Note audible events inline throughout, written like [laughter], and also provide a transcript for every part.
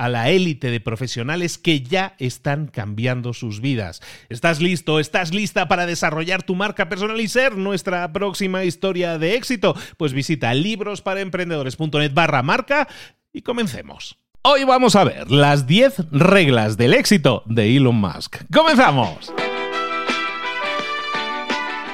a la élite de profesionales que ya están cambiando sus vidas. ¿Estás listo? ¿Estás lista para desarrollar tu marca personal y ser nuestra próxima historia de éxito? Pues visita librosparaemprendedores.net barra marca y comencemos. Hoy vamos a ver las 10 reglas del éxito de Elon Musk. ¡Comenzamos!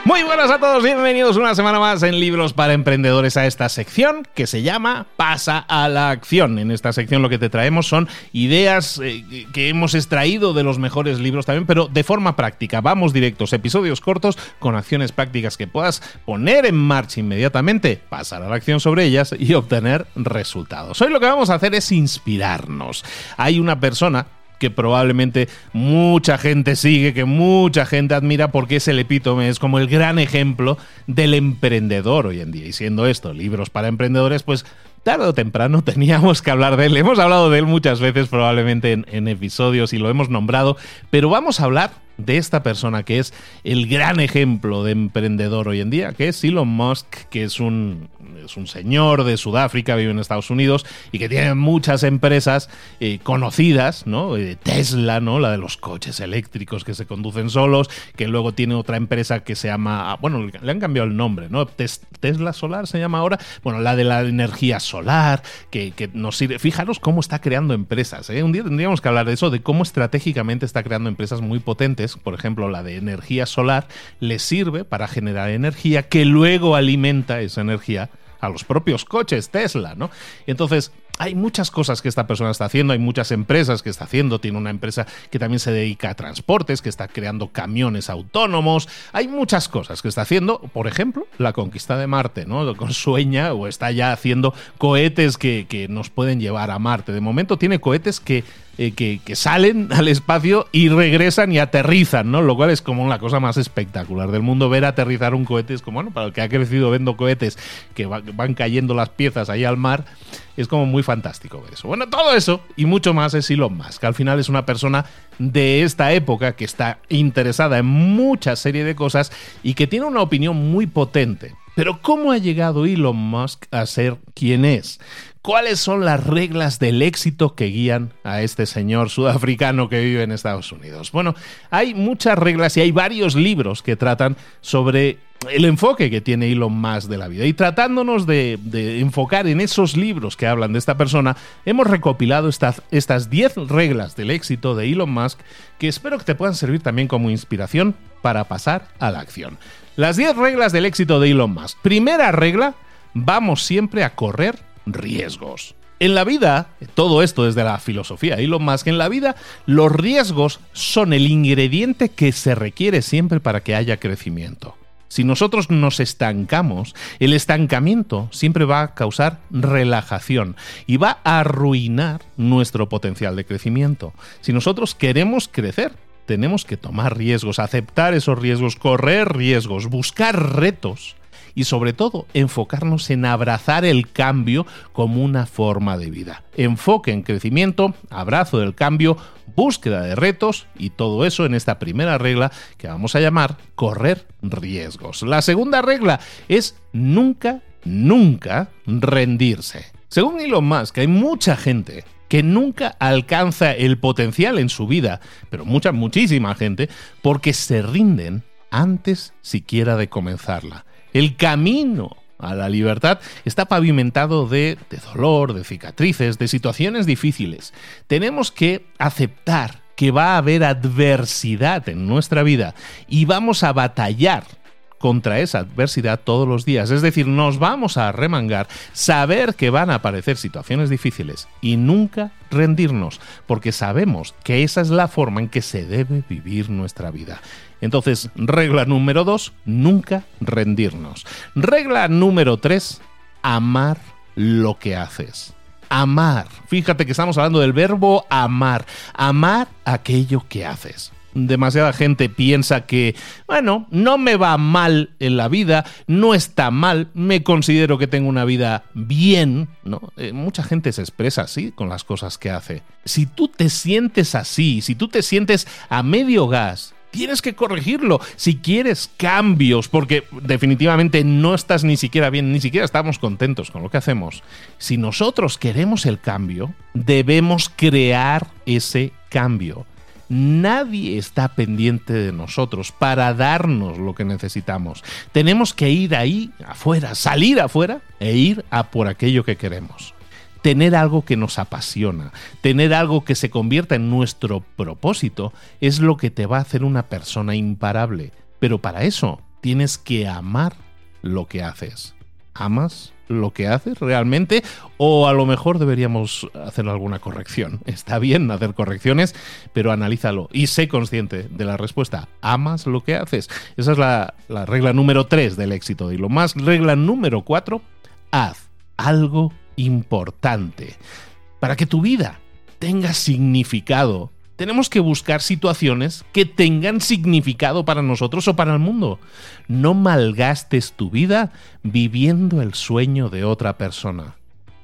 Muy buenas a todos, bienvenidos una semana más en Libros para Emprendedores a esta sección que se llama Pasa a la acción. En esta sección lo que te traemos son ideas eh, que hemos extraído de los mejores libros también, pero de forma práctica. Vamos directos, episodios cortos con acciones prácticas que puedas poner en marcha inmediatamente, pasar a la acción sobre ellas y obtener resultados. Hoy lo que vamos a hacer es inspirarnos. Hay una persona que probablemente mucha gente sigue, que mucha gente admira porque es el epítome, es como el gran ejemplo del emprendedor hoy en día. Y siendo esto libros para emprendedores, pues tarde o temprano [laughs] teníamos que hablar de él. Hemos hablado de él muchas veces probablemente en, en episodios y lo hemos nombrado, pero vamos a hablar de esta persona que es el gran ejemplo de emprendedor hoy en día, que es Elon Musk, que es un, es un señor de Sudáfrica, vive en Estados Unidos y que tiene muchas empresas eh, conocidas, ¿no? Eh, Tesla, ¿no? La de los coches eléctricos que se conducen solos, que luego tiene otra empresa que se llama, ah, bueno, le han cambiado el nombre, ¿no? Tesla Solar se llama ahora, bueno, la de la energía solar, que, que nos sirve. Fijaros cómo está creando empresas, ¿eh? Un día tendríamos que hablar de eso, de cómo estratégicamente está creando empresas muy potentes, por ejemplo, la de energía solar, le sirve para generar energía que luego alimenta esa energía a los propios coches Tesla, ¿no? Entonces, hay muchas cosas que esta persona está haciendo, hay muchas empresas que está haciendo, tiene una empresa que también se dedica a transportes, que está creando camiones autónomos, hay muchas cosas que está haciendo, por ejemplo, la conquista de Marte, ¿no? Sueña o está ya haciendo cohetes que, que nos pueden llevar a Marte. De momento tiene cohetes que eh, que, salen [laughs] al espacio y regresan y aterrizan, ¿no? Lo cual es como la cosa más espectacular del mundo. Ver aterrizar un cohete es como, bueno, para el que ha crecido viendo cohetes que van cayendo las piezas ahí al mar, es como muy fantástico ver eso. Bueno, todo eso y mucho más es Elon Musk, que al final es una persona de esta época que está interesada en mucha serie de cosas y que tiene una opinión muy potente. Pero ¿cómo ha llegado Elon Musk a ser quien es? ¿Cuáles son las reglas del éxito que guían a este señor sudafricano que vive en Estados Unidos? Bueno, hay muchas reglas y hay varios libros que tratan sobre el enfoque que tiene Elon Musk de la vida. Y tratándonos de, enfocar en esos libros que hablan de esta persona, hemos recopilado estas 10 reglas del éxito de Elon Musk que espero que te puedan servir también como inspiración para pasar a la acción. Las 10 reglas del éxito de Elon Musk. Primera regla, vamos siempre a correr riesgos. En la vida, todo esto desde la filosofía lo más que en la vida, los riesgos son el ingrediente que se requiere siempre para que haya crecimiento. Si nosotros nos estancamos, el estancamiento siempre va a causar relajación y va a arruinar nuestro potencial de crecimiento. Si nosotros queremos crecer, tenemos que tomar riesgos, aceptar esos riesgos, correr riesgos, buscar retos y sobre todo enfocarnos en abrazar el cambio como una forma de vida. Enfoque en crecimiento, abrazo del cambio, búsqueda de retos y todo eso en esta primera regla que vamos a llamar correr riesgos. La segunda regla es nunca, nunca rendirse. Según Elon Musk, hay mucha gente que nunca alcanza el potencial en su vida, pero mucha, muchísima gente, porque se rinden antes siquiera de comenzarla. El camino a la libertad está pavimentado de, de, dolor, de cicatrices, de situaciones difíciles. Tenemos que aceptar que va a haber adversidad en nuestra vida y vamos a batallar contra esa adversidad todos los días. Es decir, nos vamos a remangar, saber que van a aparecer situaciones difíciles y nunca rendirnos, porque sabemos que esa es la forma en que se debe vivir nuestra vida. Entonces, regla número dos, nunca rendirnos. Regla número tres, amar lo que haces. Amar. Fíjate que estamos hablando del verbo amar. Amar aquello que haces demasiada gente piensa que, bueno, no me va mal en la vida, no está mal, me considero que tengo una vida bien, ¿no? Eh, mucha gente se expresa así con las cosas que hace. Si tú te sientes así, si tú te sientes a medio gas, tienes que corregirlo. Si quieres cambios, porque definitivamente no estás ni siquiera bien, ni siquiera estamos contentos con lo que hacemos. Si nosotros queremos el cambio, debemos crear ese cambio nadie está pendiente de nosotros para darnos lo que necesitamos. Tenemos que ir ahí afuera, salir afuera e ir a por aquello que queremos. Tener algo que nos apasiona, tener algo que se convierta en nuestro propósito, es lo que te va a hacer una persona imparable. Pero para eso tienes que amar lo que haces. ¿Amas lo que haces realmente o a lo mejor deberíamos hacer alguna corrección. [laughs] Está bien hacer correcciones, pero analízalo y sé consciente de la respuesta. ¿Amas lo que haces? Esa es la, regla número 3 del éxito y lo más regla número 4, haz algo importante para que tu vida tenga significado tenemos que buscar situaciones que tengan significado para nosotros o para el mundo. No malgastes tu vida viviendo el sueño de otra persona.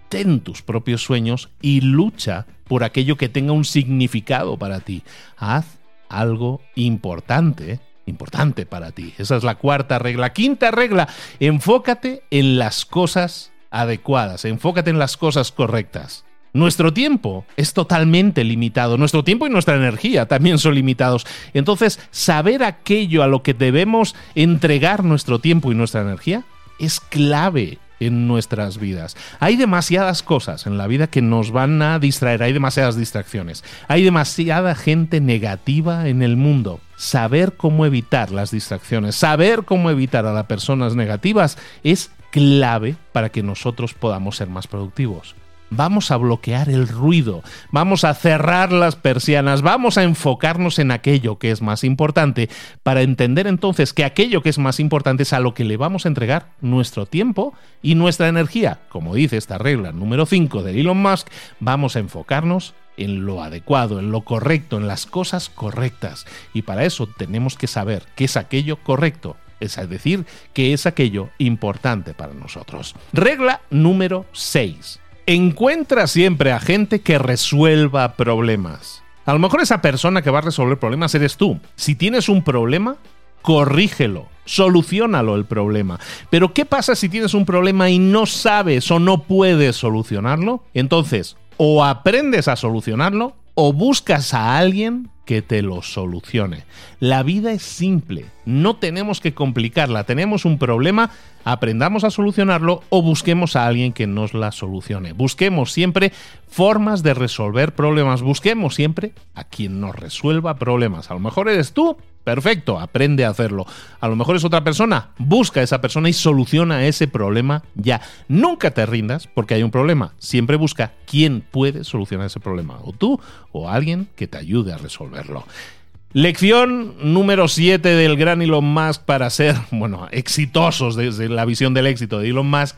Ten tus propios sueños y lucha por aquello que tenga un significado para ti. Haz algo importante importante para ti. Esa es la cuarta regla. Quinta regla, enfócate en las cosas adecuadas, enfócate en las cosas correctas. Nuestro tiempo es totalmente limitado, nuestro tiempo y nuestra energía también son limitados. Entonces, saber aquello a lo que debemos entregar nuestro tiempo y nuestra energía es clave en nuestras vidas. Hay demasiadas cosas en la vida que nos van a distraer, hay demasiadas distracciones, hay demasiada gente negativa en el mundo. Saber cómo evitar las distracciones, saber cómo evitar a las personas negativas es clave para que nosotros podamos ser más productivos vamos a bloquear el ruido, vamos a cerrar las persianas, vamos a enfocarnos en aquello que es más importante para entender entonces que aquello que es más importante es a lo que le vamos a entregar nuestro tiempo y nuestra energía. Como dice esta regla número 5 de Elon Musk, vamos a enfocarnos en lo adecuado, en lo correcto, en las cosas correctas. Y para eso tenemos que saber qué es aquello correcto, es decir, qué es aquello importante para nosotros. Regla número 6 encuentra siempre a gente que resuelva problemas. A lo mejor esa persona que va a resolver problemas eres tú. Si tienes un problema, corrígelo, solucionalo el problema. Pero ¿qué pasa si tienes un problema y no sabes o no puedes solucionarlo? Entonces, o aprendes a solucionarlo o buscas a alguien que te lo solucione. La vida es simple, no tenemos que complicarla, tenemos un problema, aprendamos a solucionarlo o busquemos a alguien que nos la solucione. Busquemos siempre formas de resolver problemas, busquemos siempre a quien nos resuelva problemas. A lo mejor eres tú, perfecto, aprende a hacerlo. A lo mejor es otra persona, busca a esa persona y soluciona ese problema ya. Nunca te rindas porque hay un problema, siempre busca quién puede solucionar ese problema, o tú o alguien que te ayude a resolverlo. Lección número 7 del gran Elon Musk para ser, [laughs] bueno, exitosos desde la visión del éxito de Elon Musk.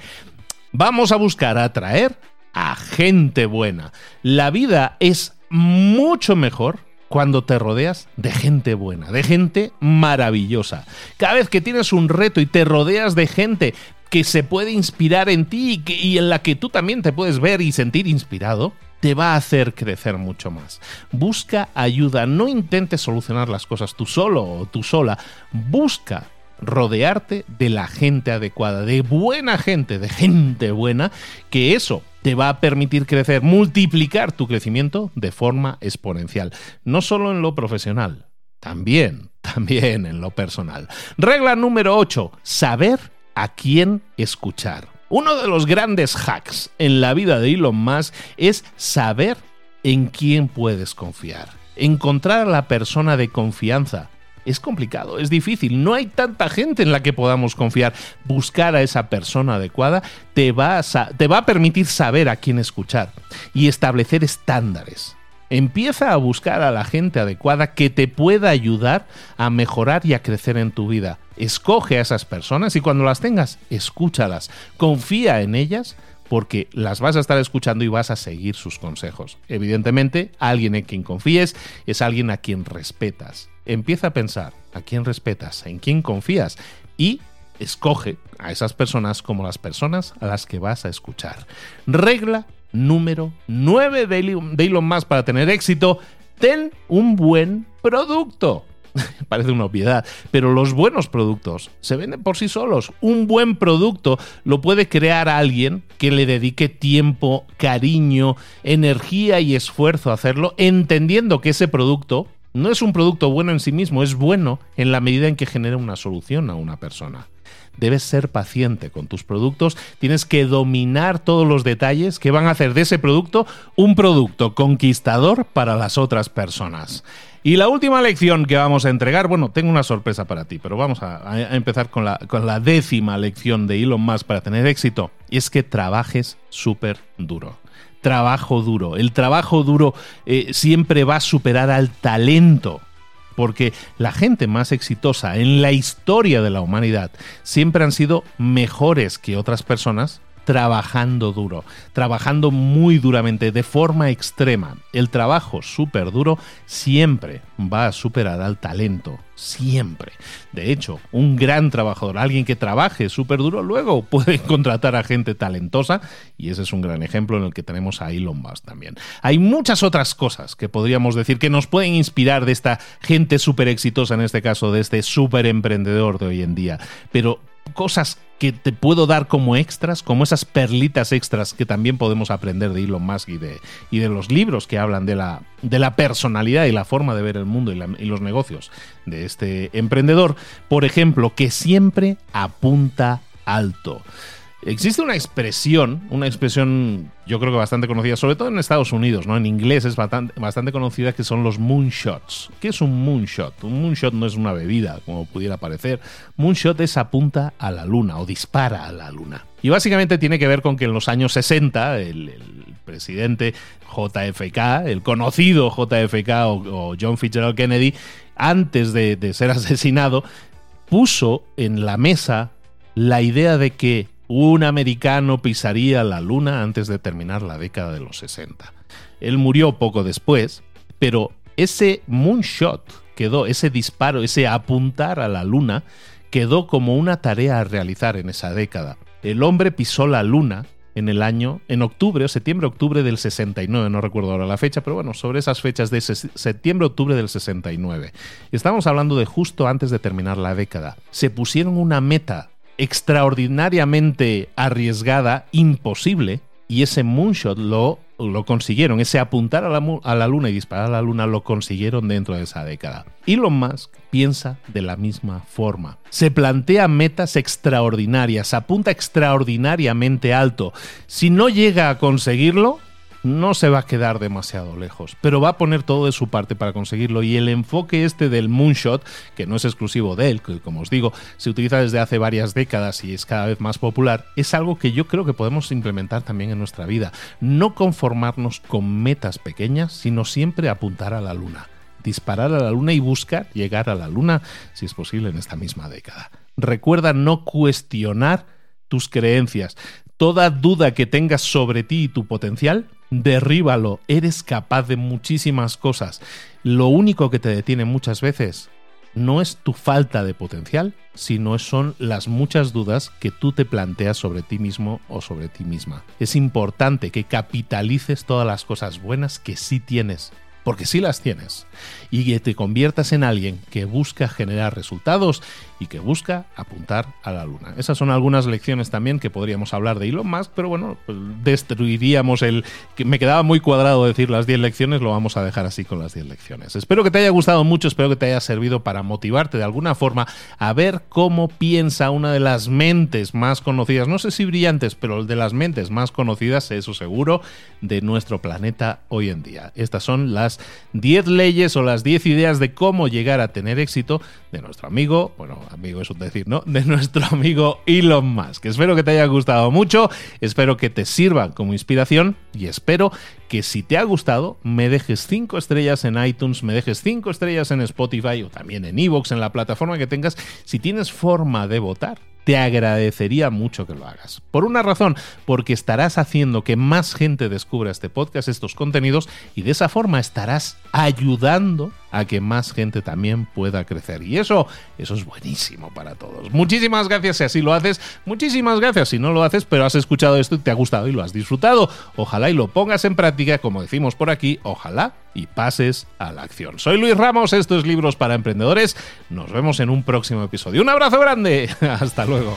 Vamos a buscar atraer a gente buena. La vida es mucho mejor cuando te rodeas de gente buena, de gente maravillosa. Cada vez que tienes un reto y te rodeas de gente que se puede inspirar en ti y, en la que tú también te puedes ver y sentir inspirado, te va a hacer crecer mucho más. Busca ayuda, no intentes solucionar las cosas tú solo o tú sola. Busca rodearte de la gente adecuada, de buena gente, de gente buena, que eso te va a permitir crecer, multiplicar tu crecimiento de forma exponencial, no solo en lo profesional, también, también en lo personal. Regla número 8, saber a quién escuchar. Uno de los grandes hacks en la vida de Elon Musk es saber en quién puedes confiar. Encontrar a la persona de confianza es complicado, es difícil, no hay tanta gente en la que podamos confiar. Buscar a esa persona adecuada te va a, permitir saber a quién escuchar y establecer estándares. Empieza a buscar a la gente adecuada que te pueda ayudar a mejorar y a crecer en tu vida. Escoge a esas personas y cuando las tengas, escúchalas. Confía en ellas porque las vas a estar escuchando y vas a seguir sus consejos. Evidentemente, alguien en quien confíes es alguien a quien respetas. Empieza a pensar a quién respetas, en quién confías y escoge a esas personas como las personas a las que vas a escuchar. Regla número 9 de Elon Musk para tener éxito, ten un buen producto. [laughs] Parece una obviedad, pero los buenos productos se venden por sí solos. Un buen producto lo puede crear alguien que le dedique tiempo, cariño, energía y esfuerzo a hacerlo, entendiendo que ese producto no es un producto bueno en sí mismo, es bueno en la medida en que genera una solución a una persona. Debes ser paciente con tus productos, tienes que dominar todos los detalles que van a hacer de ese producto un producto conquistador para las otras personas. Y la última lección que vamos a entregar, bueno, tengo una sorpresa para ti, pero vamos a, empezar con la, con la décima lección de Elon Musk para tener éxito, y es que trabajes súper duro trabajo duro. El trabajo duro eh, siempre va a superar al talento. Porque la gente más exitosa en la historia de la humanidad siempre han sido mejores que otras personas trabajando duro, trabajando muy duramente, de forma extrema. El trabajo súper duro siempre va a superar al talento, siempre. De hecho, un gran trabajador, alguien que trabaje súper duro, luego puede [laughs] contratar a gente talentosa y ese es un gran ejemplo en el que tenemos a Elon Musk también. Hay muchas otras cosas que podríamos decir que nos pueden inspirar de esta gente súper exitosa, en este caso de este súper emprendedor de hoy en día, pero cosas que te puedo dar como extras, como esas perlitas extras que también podemos aprender de Elon Musk y de, y de los libros que hablan de la, de la personalidad y la forma de ver el mundo y, los negocios de este emprendedor. Por ejemplo, que siempre apunta alto. Existe una expresión, una expresión yo creo que bastante conocida, sobre todo en Estados Unidos, ¿no? En inglés es bastante, conocida que son los moonshots. ¿Qué es un moonshot? Un moonshot no es una bebida, como pudiera parecer. Moonshot es apunta a la luna o dispara a la luna. Y básicamente tiene que ver con que en los años 60 el, presidente JFK, el conocido JFK o, John Fitzgerald Kennedy, antes de ser [laughs] asesinado, puso en la mesa la idea de que un americano pisaría la luna antes de terminar la década de los 60. Él murió poco después, pero ese moonshot quedó, ese disparo, ese apuntar a la luna, quedó como una tarea a realizar en esa década. El hombre pisó la luna en el año, en octubre o septiembre-octubre del 69, no recuerdo ahora la fecha, pero bueno, sobre esas fechas de septiembre-octubre del 69. Estamos hablando de justo antes de terminar la década. Se pusieron una meta extraordinariamente arriesgada, imposible, y ese moonshot lo, lo consiguieron, ese apuntar a la, a la, luna y disparar a la luna lo consiguieron dentro de esa década. Elon Musk piensa de la misma forma. Se plantea metas extraordinarias, apunta extraordinariamente alto. Si no llega a conseguirlo, no se va a quedar demasiado lejos, pero va a poner todo de su parte para conseguirlo y el enfoque este del moonshot, que no es exclusivo de él, que como os digo, se utiliza desde hace varias décadas y es cada vez más popular, es algo que yo creo que podemos implementar también en nuestra vida. No conformarnos con metas pequeñas, sino siempre apuntar a la luna, disparar a la luna y buscar llegar a la luna, si es posible, en esta misma década. Recuerda no cuestionar tus creencias. Toda duda que tengas sobre ti y tu potencial, derríbalo. Eres capaz de muchísimas cosas. lo único que te detiene muchas veces no es tu falta de potencial, sino son las muchas dudas que tú te planteas sobre ti mismo o sobre ti misma. Es importante que capitalices todas las cosas buenas que sí tienes porque sí las tienes, y que te conviertas en alguien que busca generar resultados y que busca apuntar a la luna. Esas son algunas lecciones también que podríamos hablar de Elon Musk, pero bueno, pues destruiríamos el... que me quedaba muy cuadrado decir las 10 lecciones, lo vamos a dejar así con las 10 lecciones. Espero que te haya gustado mucho, espero que te haya servido para motivarte de alguna forma a ver cómo piensa una de las mentes más conocidas, no sé si brillantes, pero de las mentes más conocidas, eso seguro, de nuestro planeta hoy en día. Estas son las 10 leyes o las 10 ideas de cómo llegar a tener éxito de nuestro amigo, bueno, amigo es un decir, ¿no? De nuestro amigo Elon Musk. Espero que te haya gustado mucho, espero que te sirva como inspiración y espero que si te ha gustado me dejes 5 estrellas en iTunes, me dejes 5 estrellas en Spotify o también en Evox, en la plataforma que tengas, si tienes forma de votar te agradecería mucho que lo hagas. Por una razón, porque estarás haciendo que más gente descubra este podcast, estos contenidos, y de esa forma estarás ayudando a que más gente también pueda crecer. Y eso, eso es buenísimo para todos. Muchísimas gracias si así lo haces. Muchísimas gracias si no lo haces, pero has escuchado esto y te ha gustado y lo has disfrutado. Ojalá y lo pongas en práctica, como decimos por aquí, ojalá y pases a la acción. Soy Luis Ramos, esto es Libros para Emprendedores. Nos vemos en un próximo episodio. Un abrazo grande. [laughs] Hasta luego.